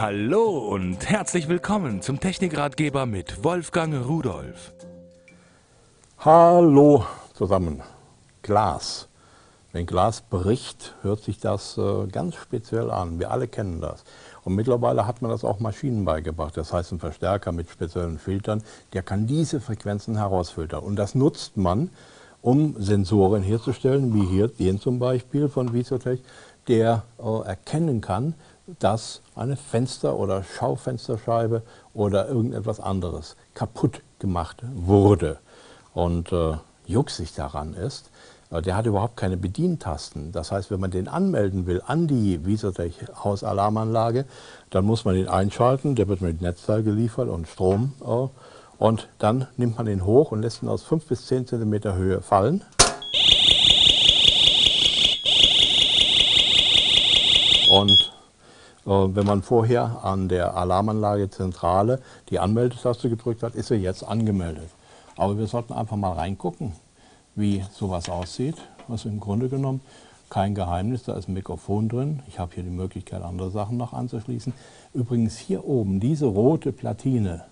Hallo und herzlich willkommen zum Technikratgeber mit Wolfgang Rudolf. Hallo zusammen. Glas. Wenn Glas bricht, hört sich das äh, ganz speziell an. Wir alle kennen das. Und mittlerweile hat man das auch Maschinen beigebracht. Das heißt, ein Verstärker mit speziellen Filtern, der kann diese Frequenzen herausfiltern. Und das nutzt man, um Sensoren herzustellen, wie hier den zum Beispiel von Visotech, der äh, erkennen kann, dass eine Fenster- oder Schaufensterscheibe oder irgendetwas anderes kaputt gemacht wurde. Und äh, jucksig daran ist, äh, der hat überhaupt keine Bedientasten. Das heißt, wenn man den anmelden will an die Visotech Hausalarmanlage, dann muss man den einschalten, der wird mit Netzteil geliefert und Strom. Äh, und dann nimmt man ihn hoch und lässt ihn aus 5 bis 10 cm Höhe fallen. Und wenn man vorher an der Alarmanlage Zentrale die Anmeldetaste gedrückt hat, ist er jetzt angemeldet. Aber wir sollten einfach mal reingucken, wie sowas aussieht. Was im Grunde genommen kein Geheimnis, da ist ein Mikrofon drin. Ich habe hier die Möglichkeit, andere Sachen noch anzuschließen. Übrigens hier oben, diese rote Platine,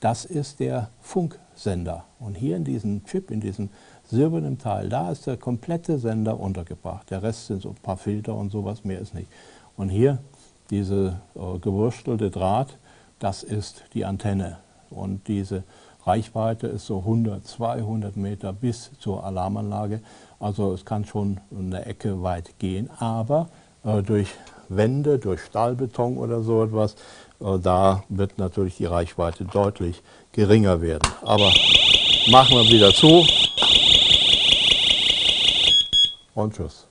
das ist der Funksender. Und hier in diesem Chip, in diesem silbernen Teil, da ist der komplette Sender untergebracht. Der Rest sind so ein paar Filter und sowas, mehr ist nicht. Und hier diese äh, gewurstelte Draht, das ist die Antenne. Und diese Reichweite ist so 100, 200 Meter bis zur Alarmanlage. Also es kann schon eine Ecke weit gehen, aber äh, durch Wände, durch Stahlbeton oder so etwas, äh, da wird natürlich die Reichweite deutlich geringer werden. Aber machen wir wieder zu und tschüss.